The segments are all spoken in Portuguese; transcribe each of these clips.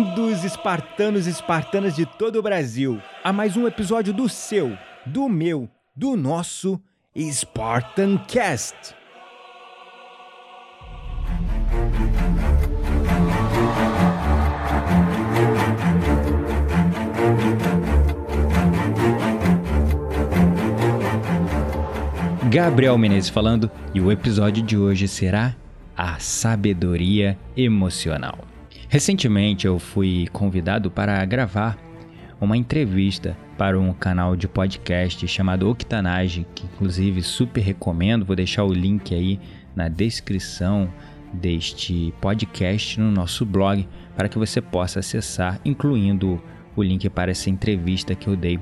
Bem-vindos, espartanos e espartanas de todo o Brasil, a mais um episódio do seu, do meu, do nosso Spartan Cast. Gabriel Menezes falando, e o episódio de hoje será a sabedoria emocional. Recentemente eu fui convidado para gravar uma entrevista para um canal de podcast chamado Octanage, que inclusive super recomendo, vou deixar o link aí na descrição deste podcast no nosso blog para que você possa acessar, incluindo o link para essa entrevista que eu dei,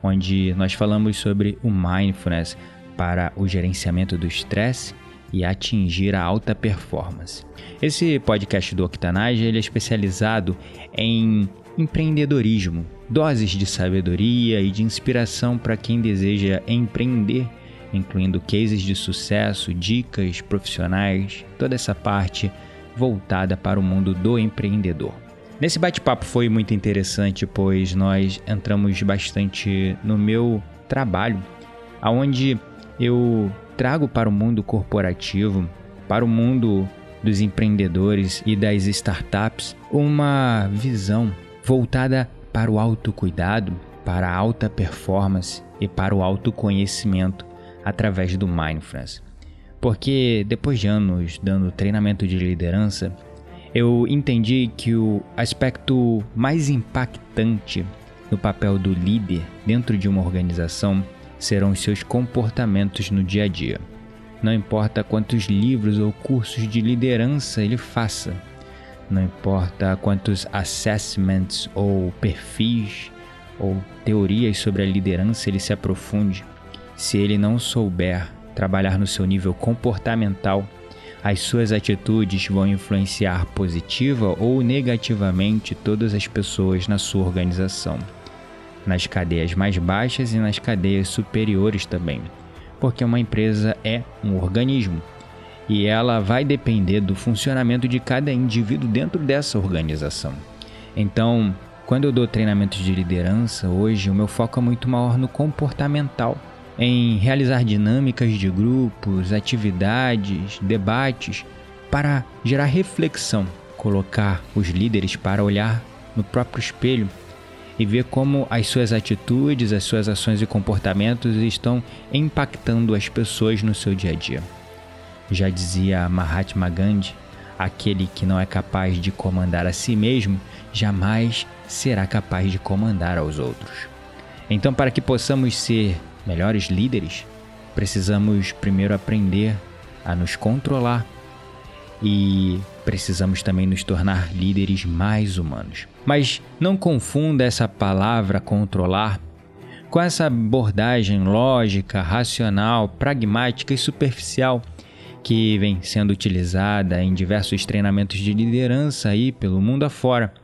onde nós falamos sobre o mindfulness para o gerenciamento do estresse e atingir a alta performance. Esse podcast do Octanage ele é especializado em empreendedorismo, doses de sabedoria e de inspiração para quem deseja empreender, incluindo cases de sucesso, dicas profissionais, toda essa parte voltada para o mundo do empreendedor. Nesse bate-papo foi muito interessante, pois nós entramos bastante no meu trabalho, aonde eu trago para o mundo corporativo, para o mundo dos empreendedores e das startups, uma visão voltada para o autocuidado, para a alta performance e para o autoconhecimento através do mindfulness. Porque depois de anos dando treinamento de liderança, eu entendi que o aspecto mais impactante no papel do líder dentro de uma organização serão os seus comportamentos no dia a dia. Não importa quantos livros ou cursos de liderança ele faça, não importa quantos assessments ou perfis ou teorias sobre a liderança ele se aprofunde, se ele não souber trabalhar no seu nível comportamental, as suas atitudes vão influenciar positiva ou negativamente todas as pessoas na sua organização nas cadeias mais baixas e nas cadeias superiores também, porque uma empresa é um organismo e ela vai depender do funcionamento de cada indivíduo dentro dessa organização. Então, quando eu dou treinamentos de liderança, hoje o meu foco é muito maior no comportamental, em realizar dinâmicas de grupos, atividades, debates para gerar reflexão, colocar os líderes para olhar no próprio espelho e ver como as suas atitudes, as suas ações e comportamentos estão impactando as pessoas no seu dia a dia. Já dizia Mahatma Gandhi, aquele que não é capaz de comandar a si mesmo jamais será capaz de comandar aos outros. Então, para que possamos ser melhores líderes, precisamos primeiro aprender a nos controlar e precisamos também nos tornar líderes mais humanos. Mas não confunda essa palavra controlar com essa abordagem lógica, racional, pragmática e superficial que vem sendo utilizada em diversos treinamentos de liderança aí pelo mundo afora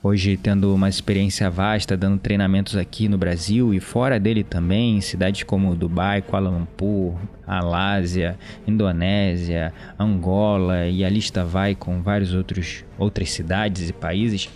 Hoje, tendo uma experiência vasta, dando treinamentos aqui no Brasil e fora dele também, em cidades como Dubai, Kuala Lumpur, Malásia, Indonésia, Angola e a lista vai com outros outras cidades e países,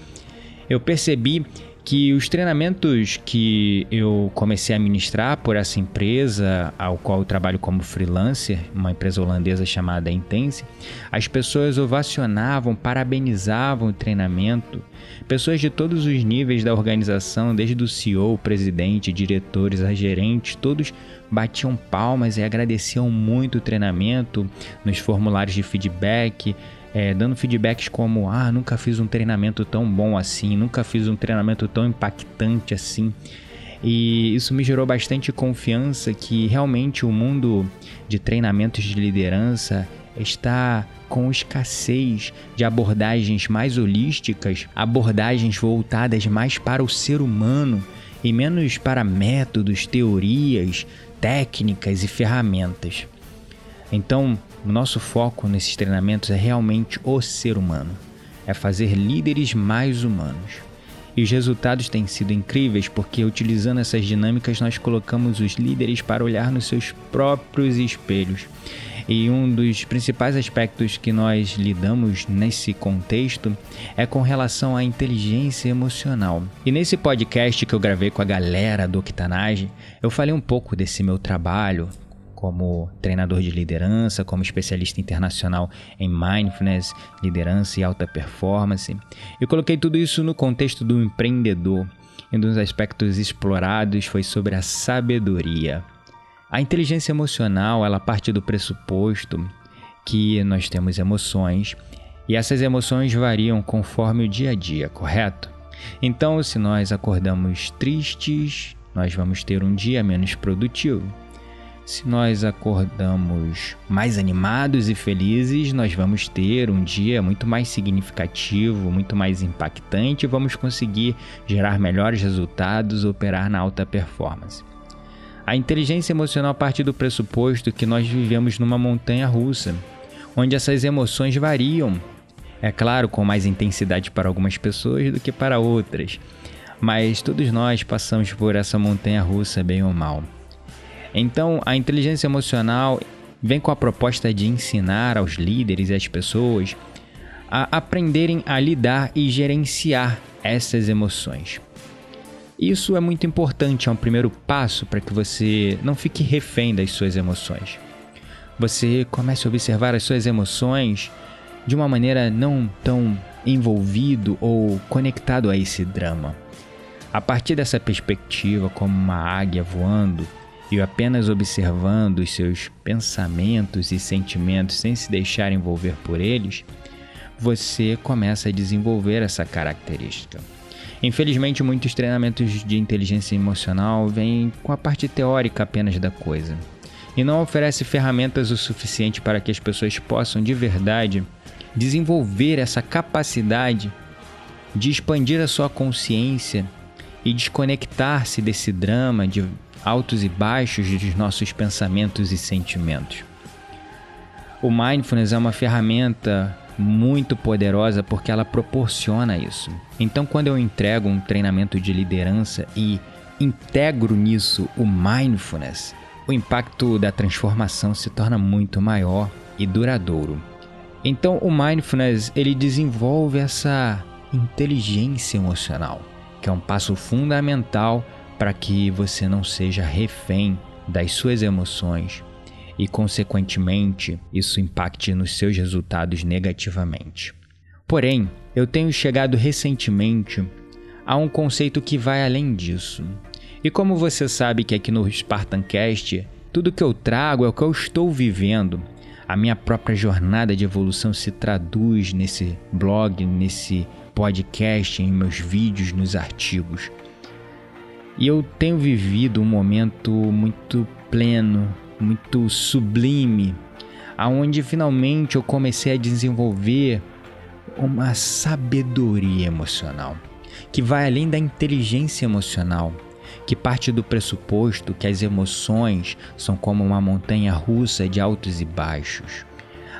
eu percebi que os treinamentos que eu comecei a ministrar por essa empresa, ao qual eu trabalho como freelancer, uma empresa holandesa chamada Intense, as pessoas ovacionavam, parabenizavam o treinamento. Pessoas de todos os níveis da organização, desde o CEO, presidente, diretores a gerentes, todos batiam palmas e agradeciam muito o treinamento nos formulários de feedback é, dando feedbacks como: ah, nunca fiz um treinamento tão bom assim, nunca fiz um treinamento tão impactante assim. E isso me gerou bastante confiança que realmente o mundo de treinamentos de liderança está com escassez de abordagens mais holísticas, abordagens voltadas mais para o ser humano e menos para métodos, teorias, técnicas e ferramentas. Então, o nosso foco nesses treinamentos é realmente o ser humano, é fazer líderes mais humanos. E os resultados têm sido incríveis porque, utilizando essas dinâmicas, nós colocamos os líderes para olhar nos seus próprios espelhos. E um dos principais aspectos que nós lidamos nesse contexto é com relação à inteligência emocional. E nesse podcast que eu gravei com a galera do Octanage, eu falei um pouco desse meu trabalho, como treinador de liderança, como especialista internacional em mindfulness, liderança e alta performance. Eu coloquei tudo isso no contexto do empreendedor. E um dos aspectos explorados foi sobre a sabedoria. A inteligência emocional, ela parte do pressuposto que nós temos emoções e essas emoções variam conforme o dia a dia, correto? Então, se nós acordamos tristes, nós vamos ter um dia menos produtivo. Se nós acordamos mais animados e felizes, nós vamos ter um dia muito mais significativo, muito mais impactante vamos conseguir gerar melhores resultados, operar na alta performance. A inteligência emocional parte do pressuposto que nós vivemos numa montanha russa, onde essas emoções variam. É claro, com mais intensidade para algumas pessoas do que para outras, mas todos nós passamos por essa montanha russa, bem ou mal. Então, a inteligência emocional vem com a proposta de ensinar aos líderes e às pessoas a aprenderem a lidar e gerenciar essas emoções. Isso é muito importante, é um primeiro passo para que você não fique refém das suas emoções. Você comece a observar as suas emoções de uma maneira não tão envolvido ou conectado a esse drama. A partir dessa perspectiva, como uma águia voando, e apenas observando os seus pensamentos e sentimentos sem se deixar envolver por eles, você começa a desenvolver essa característica. Infelizmente, muitos treinamentos de inteligência emocional vêm com a parte teórica apenas da coisa e não oferece ferramentas o suficiente para que as pessoas possam de verdade desenvolver essa capacidade de expandir a sua consciência e desconectar-se desse drama de altos e baixos dos nossos pensamentos e sentimentos. O mindfulness é uma ferramenta muito poderosa porque ela proporciona isso. Então, quando eu entrego um treinamento de liderança e integro nisso o mindfulness, o impacto da transformação se torna muito maior e duradouro. Então, o mindfulness ele desenvolve essa inteligência emocional, que é um passo fundamental para que você não seja refém das suas emoções e, consequentemente, isso impacte nos seus resultados negativamente. Porém, eu tenho chegado recentemente a um conceito que vai além disso. E como você sabe que aqui no Spartancast, tudo que eu trago é o que eu estou vivendo. A minha própria jornada de evolução se traduz nesse blog, nesse podcast, em meus vídeos, nos artigos. E eu tenho vivido um momento muito pleno, muito sublime, aonde finalmente eu comecei a desenvolver uma sabedoria emocional que vai além da inteligência emocional, que parte do pressuposto que as emoções são como uma montanha russa de altos e baixos.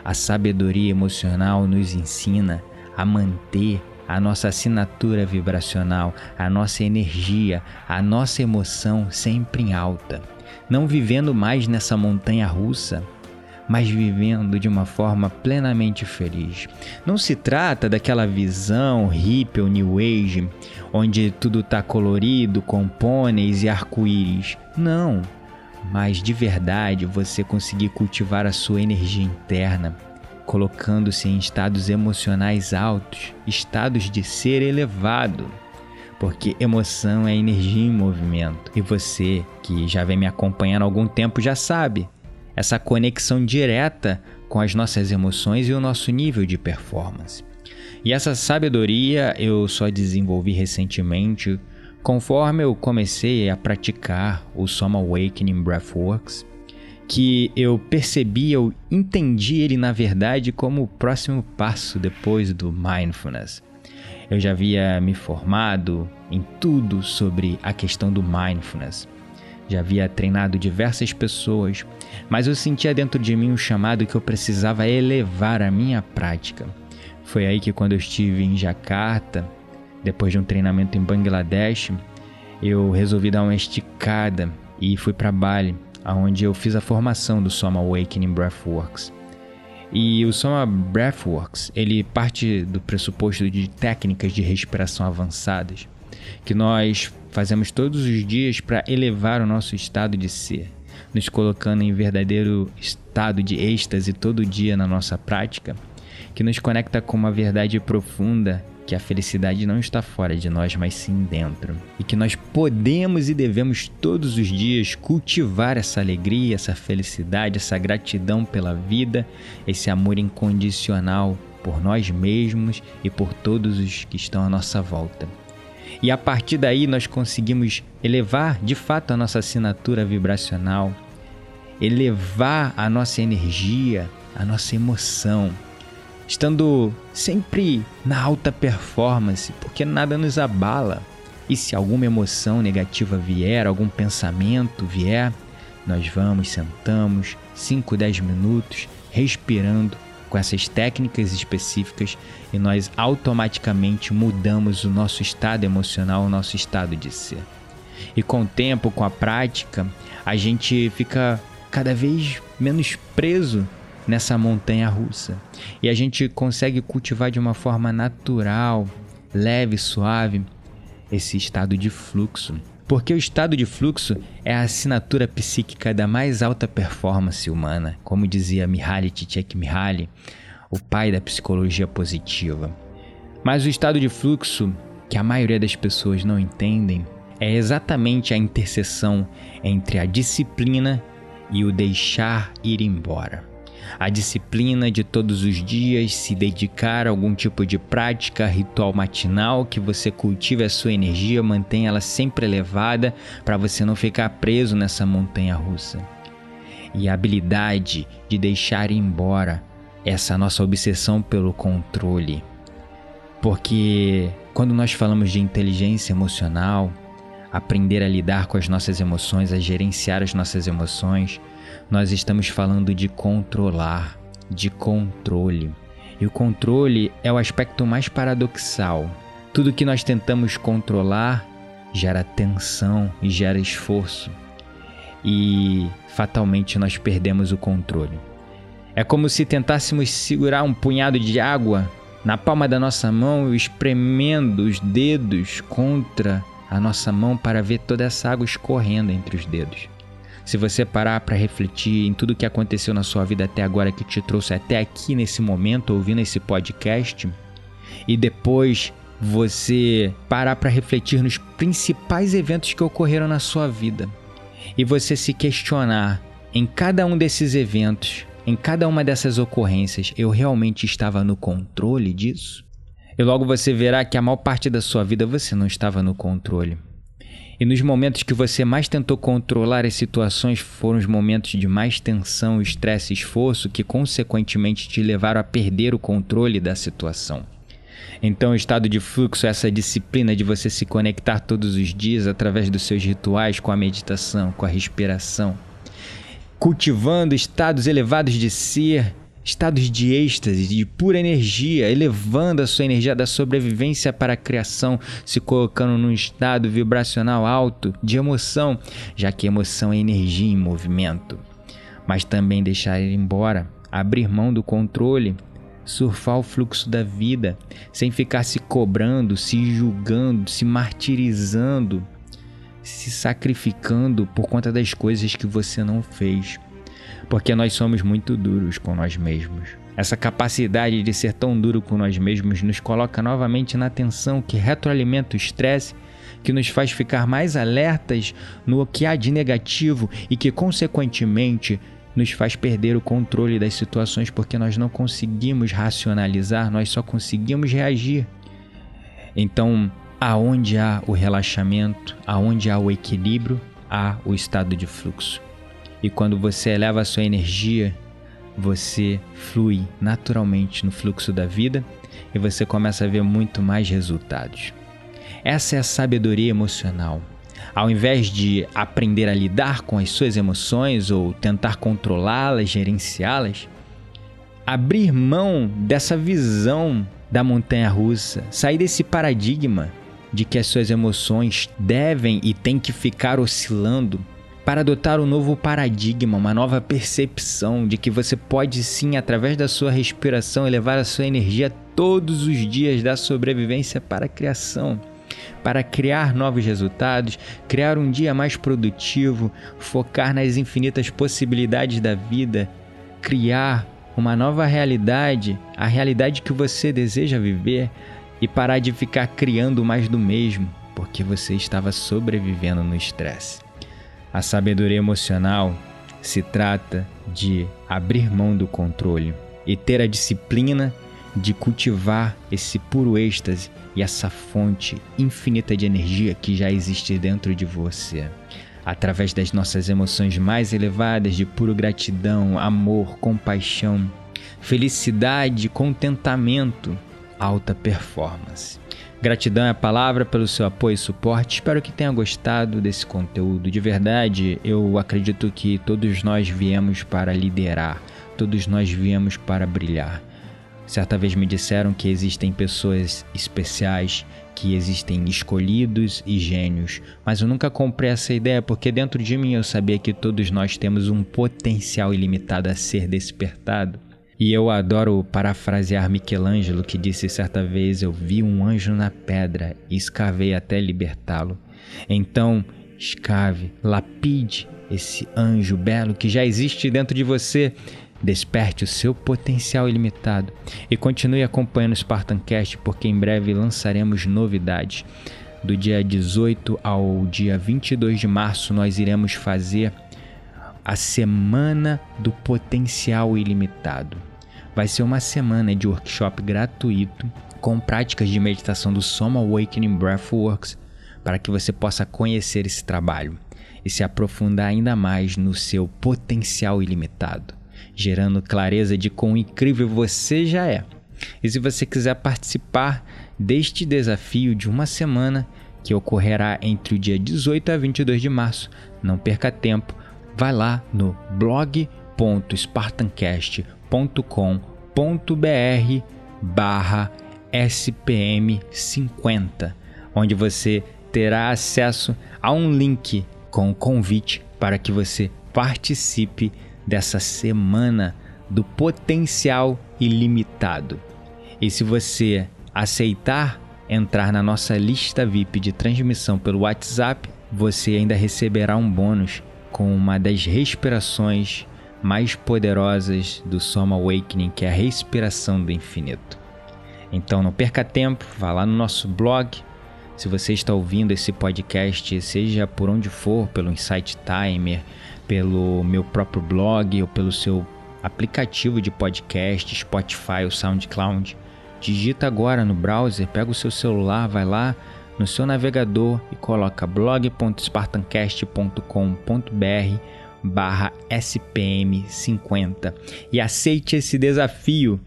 A sabedoria emocional nos ensina a manter a nossa assinatura vibracional, a nossa energia, a nossa emoção sempre em alta, não vivendo mais nessa montanha russa, mas vivendo de uma forma plenamente feliz. Não se trata daquela visão hippie ou new age, onde tudo está colorido com pôneis e arco-íris. Não, mas de verdade você conseguir cultivar a sua energia interna colocando-se em estados emocionais altos, estados de ser elevado. Porque emoção é energia em movimento. E você, que já vem me acompanhando há algum tempo, já sabe essa conexão direta com as nossas emoções e o nosso nível de performance. E essa sabedoria eu só desenvolvi recentemente Conforme eu comecei a praticar o Soma Awakening Breathworks, que eu percebi, eu entendi ele na verdade como o próximo passo depois do mindfulness. Eu já havia me formado em tudo sobre a questão do mindfulness. Já havia treinado diversas pessoas, mas eu sentia dentro de mim um chamado que eu precisava elevar a minha prática. Foi aí que quando eu estive em Jakarta, depois de um treinamento em Bangladesh, eu resolvi dar uma esticada e fui para Bali, onde eu fiz a formação do Soma Awakening Breathworks. E o Soma Breathworks, ele parte do pressuposto de técnicas de respiração avançadas, que nós fazemos todos os dias para elevar o nosso estado de ser, nos colocando em verdadeiro estado de êxtase todo dia na nossa prática que nos conecta com uma verdade profunda que a felicidade não está fora de nós, mas sim dentro. E que nós podemos e devemos todos os dias cultivar essa alegria, essa felicidade, essa gratidão pela vida, esse amor incondicional por nós mesmos e por todos os que estão à nossa volta. E a partir daí nós conseguimos elevar de fato a nossa assinatura vibracional, elevar a nossa energia, a nossa emoção estando sempre na alta performance, porque nada nos abala. E se alguma emoção negativa vier, algum pensamento vier, nós vamos, sentamos 5, 10 minutos, respirando com essas técnicas específicas e nós automaticamente mudamos o nosso estado emocional, o nosso estado de ser. E com o tempo, com a prática, a gente fica cada vez menos preso nessa montanha russa. E a gente consegue cultivar de uma forma natural, leve, suave, esse estado de fluxo. Porque o estado de fluxo é a assinatura psíquica da mais alta performance humana, como dizia Mihaly Csikszentmihalyi, o pai da psicologia positiva. Mas o estado de fluxo, que a maioria das pessoas não entendem, é exatamente a interseção entre a disciplina e o deixar ir embora a disciplina de todos os dias, se dedicar a algum tipo de prática, ritual matinal, que você cultive a sua energia, mantenha ela sempre elevada para você não ficar preso nessa montanha russa. E a habilidade de deixar embora essa nossa obsessão pelo controle. Porque quando nós falamos de inteligência emocional, aprender a lidar com as nossas emoções, a gerenciar as nossas emoções, nós estamos falando de controlar, de controle. E o controle é o aspecto mais paradoxal. Tudo que nós tentamos controlar gera tensão e gera esforço. E fatalmente nós perdemos o controle. É como se tentássemos segurar um punhado de água na palma da nossa mão e espremendo os dedos contra a nossa mão para ver toda essa água escorrendo entre os dedos. Se você parar para refletir em tudo que aconteceu na sua vida até agora que te trouxe até aqui nesse momento ouvindo esse podcast e depois você parar para refletir nos principais eventos que ocorreram na sua vida e você se questionar em cada um desses eventos, em cada uma dessas ocorrências, eu realmente estava no controle disso? E logo você verá que a maior parte da sua vida você não estava no controle. E nos momentos que você mais tentou controlar as situações foram os momentos de mais tensão, estresse e esforço que, consequentemente, te levaram a perder o controle da situação. Então, o estado de fluxo é essa disciplina de você se conectar todos os dias através dos seus rituais com a meditação, com a respiração, cultivando estados elevados de ser estados de êxtase, de pura energia, elevando a sua energia da sobrevivência para a criação, se colocando num estado vibracional alto de emoção, já que emoção é energia em movimento. Mas também deixar ir embora, abrir mão do controle, surfar o fluxo da vida, sem ficar se cobrando, se julgando, se martirizando, se sacrificando por conta das coisas que você não fez porque nós somos muito duros com nós mesmos. Essa capacidade de ser tão duro com nós mesmos nos coloca novamente na tensão que retroalimenta o estresse, que nos faz ficar mais alertas no que há de negativo e que, consequentemente, nos faz perder o controle das situações porque nós não conseguimos racionalizar, nós só conseguimos reagir. Então, Aonde há o relaxamento, aonde há o equilíbrio, há o estado de fluxo. E quando você eleva a sua energia, você flui naturalmente no fluxo da vida e você começa a ver muito mais resultados. Essa é a sabedoria emocional. Ao invés de aprender a lidar com as suas emoções ou tentar controlá-las, gerenciá-las, abrir mão dessa visão da montanha russa, sair desse paradigma de que as suas emoções devem e têm que ficar oscilando para adotar um novo paradigma, uma nova percepção de que você pode sim, através da sua respiração, elevar a sua energia todos os dias da sobrevivência para a criação para criar novos resultados, criar um dia mais produtivo, focar nas infinitas possibilidades da vida, criar uma nova realidade, a realidade que você deseja viver e parar de ficar criando mais do mesmo, porque você estava sobrevivendo no estresse. A sabedoria emocional se trata de abrir mão do controle e ter a disciplina de cultivar esse puro êxtase e essa fonte infinita de energia que já existe dentro de você. Através das nossas emoções mais elevadas de puro gratidão, amor, compaixão, felicidade, contentamento, alta performance. Gratidão é a palavra pelo seu apoio e suporte. Espero que tenha gostado desse conteúdo. De verdade, eu acredito que todos nós viemos para liderar, todos nós viemos para brilhar. Certa vez me disseram que existem pessoas especiais, que existem escolhidos e gênios, mas eu nunca comprei essa ideia porque dentro de mim eu sabia que todos nós temos um potencial ilimitado a ser despertado. E eu adoro parafrasear Michelangelo que disse certa vez: Eu vi um anjo na pedra e escavei até libertá-lo. Então, escave, lapide esse anjo belo que já existe dentro de você Desperte o seu potencial ilimitado e continue acompanhando o Spartancast porque em breve lançaremos novidades. Do dia 18 ao dia 22 de março, nós iremos fazer a Semana do Potencial Ilimitado. Vai ser uma semana de workshop gratuito com práticas de meditação do Soma Awakening Breathworks para que você possa conhecer esse trabalho e se aprofundar ainda mais no seu potencial ilimitado gerando clareza de quão incrível você já é. E se você quiser participar deste desafio de uma semana, que ocorrerá entre o dia 18 a 22 de março, não perca tempo, vai lá no blog.spartancast.com.br barra SPM50, onde você terá acesso a um link com convite para que você participe dessa semana do potencial ilimitado. E se você aceitar entrar na nossa lista VIP de transmissão pelo WhatsApp, você ainda receberá um bônus com uma das respirações mais poderosas do Soma Awakening, que é a respiração do infinito. Então não perca tempo, vá lá no nosso blog. Se você está ouvindo esse podcast, seja por onde for, pelo Insight Timer, pelo meu próprio blog ou pelo seu aplicativo de podcast, Spotify ou SoundCloud. Digita agora no browser, pega o seu celular, vai lá no seu navegador e coloca blog.spartancast.com.br barra SPM50 e aceite esse desafio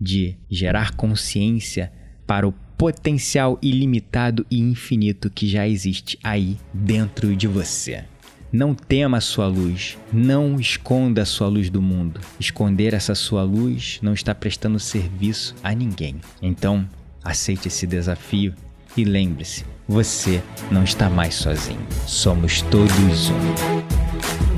de gerar consciência para o potencial ilimitado e infinito que já existe aí dentro de você. Não tema a sua luz, não esconda a sua luz do mundo. Esconder essa sua luz não está prestando serviço a ninguém. Então, aceite esse desafio e lembre-se: você não está mais sozinho. Somos todos um.